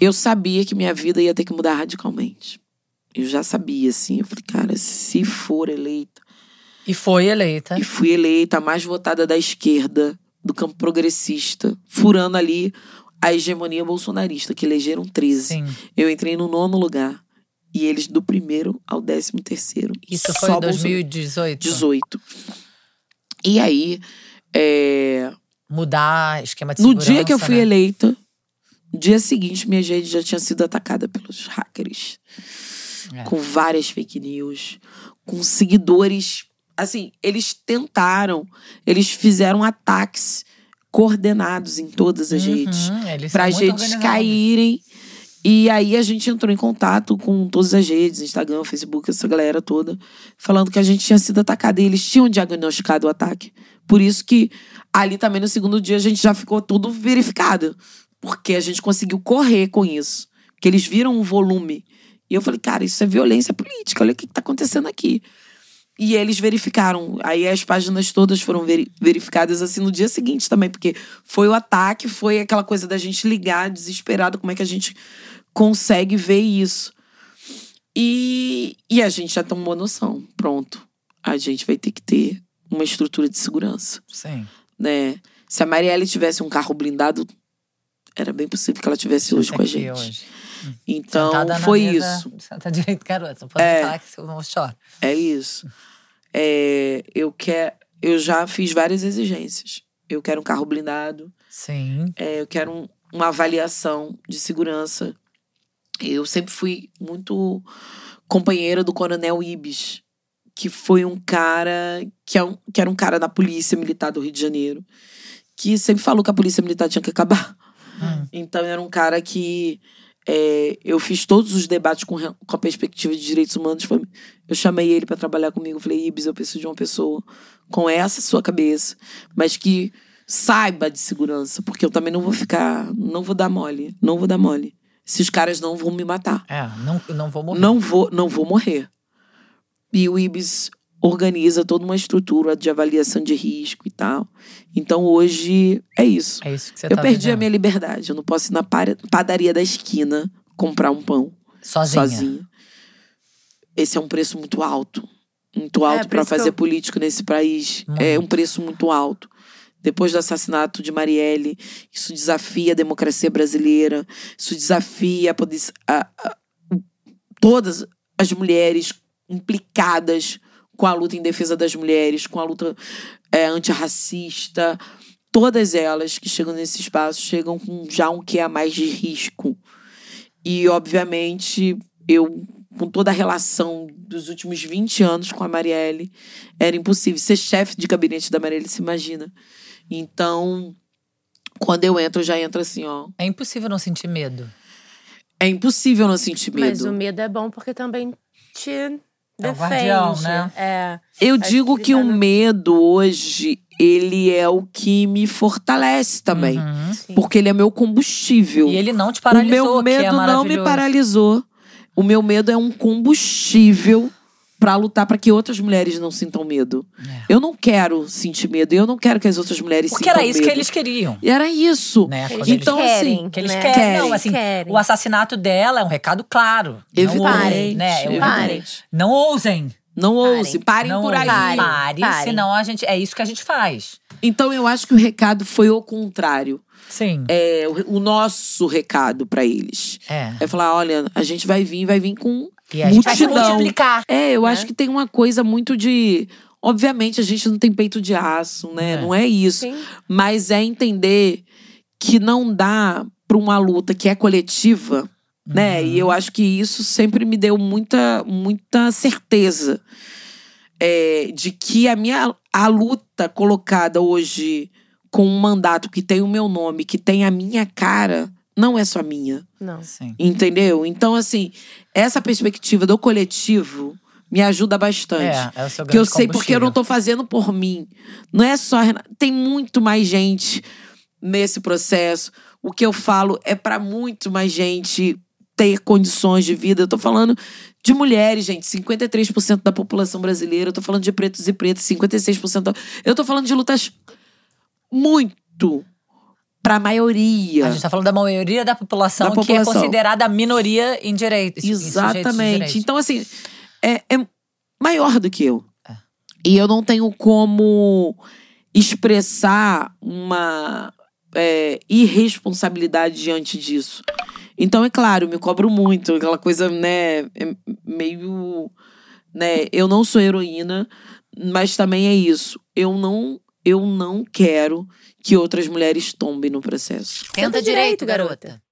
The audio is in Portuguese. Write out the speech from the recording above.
eu sabia que minha vida ia ter que mudar radicalmente. Eu já sabia, assim. Eu falei, cara, se for eleita. E foi eleita. E fui eleita a mais votada da esquerda, do campo progressista, furando ali a hegemonia bolsonarista, que elegeram 13. Sim. Eu entrei no nono lugar. E eles do primeiro ao décimo terceiro. Isso foi em Bolsonaro. 2018. 18. E aí, é, Mudar esquema de no segurança. dia que eu fui né? eleita, no dia seguinte, minha rede já tinha sido atacada pelos hackers. É. Com várias fake news, com seguidores. Assim, eles tentaram, eles fizeram ataques coordenados em todas as redes Uhum, pra são muito redes caírem. E aí a gente entrou em contato com todas as redes, Instagram, Facebook, essa galera toda, falando que a gente tinha sido atacada. E eles tinham diagnosticado o ataque. Por isso que ali também no segundo dia a gente já ficou tudo verificado. Porque a gente conseguiu correr com isso. Porque eles viram um volume. E eu falei, cara, isso é violência política, olha o que, que tá acontecendo aqui. E eles verificaram. Aí as páginas todas foram veri- verificadas assim no dia seguinte também, porque foi o ataque, foi aquela coisa da gente ligar desesperado, como é que a gente consegue ver isso. E, e a gente já tomou noção. Pronto. A gente vai ter que ter uma estrutura de segurança, Sim. né? Se a Marielle tivesse um carro blindado, era bem possível que ela tivesse hoje com a gente. hoje. Então, Sentada foi mesa, isso. Senta direito, garota. Não pode É. falar que eu choro. É isso. É, eu quero. Eu já fiz várias exigências. Eu quero um carro blindado. Sim. é, eu quero um- uma avaliação de segurança. Eu sempre fui muito companheira do Coronel Ibis, que foi um cara que, é um- que era um cara da polícia militar do Rio de Janeiro, que sempre falou que a polícia militar tinha que acabar. Hum. Então era um cara que é, eu fiz todos os debates com, com a perspectiva de direitos humanos. Foi- Eu chamei ele para trabalhar comigo. Falei, Ibis, eu preciso de uma pessoa com essa sua cabeça, mas que saiba de segurança, porque eu também não vou ficar, não vou dar mole, não vou dar mole. Esses caras não vão me matar. É, não, não vou morrer. Não vou, não vou morrer. E o Ibis organiza toda uma estrutura de avaliação de risco e tal. Então hoje é isso. É isso que você Eu tá perdi a vivendo. minha liberdade. Eu não posso ir na padaria da esquina comprar um pão Sozinha. sozinha. Esse é um preço muito alto. Muito É, alto por para fazer eu- política nesse país. É Muito. um preço muito alto. Depois do assassinato de Marielle, isso desafia a democracia brasileira. Isso desafia a a- a- todas as mulheres implicadas com a luta em defesa das mulheres, com a luta é, antirracista. Todas elas que chegam nesse espaço chegam com já um que a mais de risco. E, obviamente, eu, com toda a relação dos últimos 20 anos com a Marielle, era impossível. Ser chefe de gabinete da Marielle, se imagina. Então, quando eu entro, eu já entro assim, ó. É impossível não sentir medo. É impossível não sentir medo. Mas o medo é bom porque também te defende. guardião, né? É. Eu digo que que tá o medo hoje, ele é o que me fortalece também. Uhum. Porque ele é meu combustível. E ele não te o paralisou, meu que é medo não me paralisou. O meu medo é um combustível pra lutar pra que outras mulheres não sintam medo. É. Eu não quero sentir medo. Eu não quero que as outras mulheres Porque sintam era isso medo. que eles queriam. E era isso. Né? Eles Então, querem, assim, que eles né? querem. Querem. Não, assim, Querem. o assassinato dela é um recado claro. Não Evidente. ousem, né? Eu- Parem. Não ousem. Não ouse. Parem não por aí. ousem. Parem. Pare, Parem. senão a gente. É isso que a gente faz. Então eu acho que o recado foi o contrário. Sim. É o, o nosso recado pra eles. É. É falar, olha, a gente vai vir, vai vir com E a gente vai se multidão. multiplicar. É, eu né? acho que tem uma coisa muito de. Obviamente, a gente não tem peito de aço, né? É. Não é isso. Sim. Mas é entender que não dá pra uma luta que é coletiva, né? Uhum. E eu acho que isso sempre me deu muita, muita certeza é, de que a minha a luta colocada hoje com um mandato que tem o meu nome, que tem a minha cara, não é só minha. Não. Sim. Entendeu? Então, assim, essa perspectiva do coletivo me ajuda bastante. É, é o seu Que eu sei porque eu não tô fazendo por mim. Não é só. Tem muito mais gente nesse processo. O que eu falo é para muito mais gente ter condições de vida. Eu tô falando de mulheres, gente. 53% da população brasileira. Eu tô falando de pretos e pretas, 56%. Da... Eu tô falando de lutas muito pra maioria. A gente tá falando da maioria da população, Da que é população. considerada a minoria em direitos. em Exatamente. direitos. Então, assim, é, é maior do que eu. É. E eu não tenho como expressar uma é, irresponsabilidade diante disso. Então, é claro, me cobro muito, aquela coisa, né, é meio. Né, eu não sou heroína, mas também é isso. Eu não, eu não quero que outras mulheres tombem no processo. Senta direito, garota.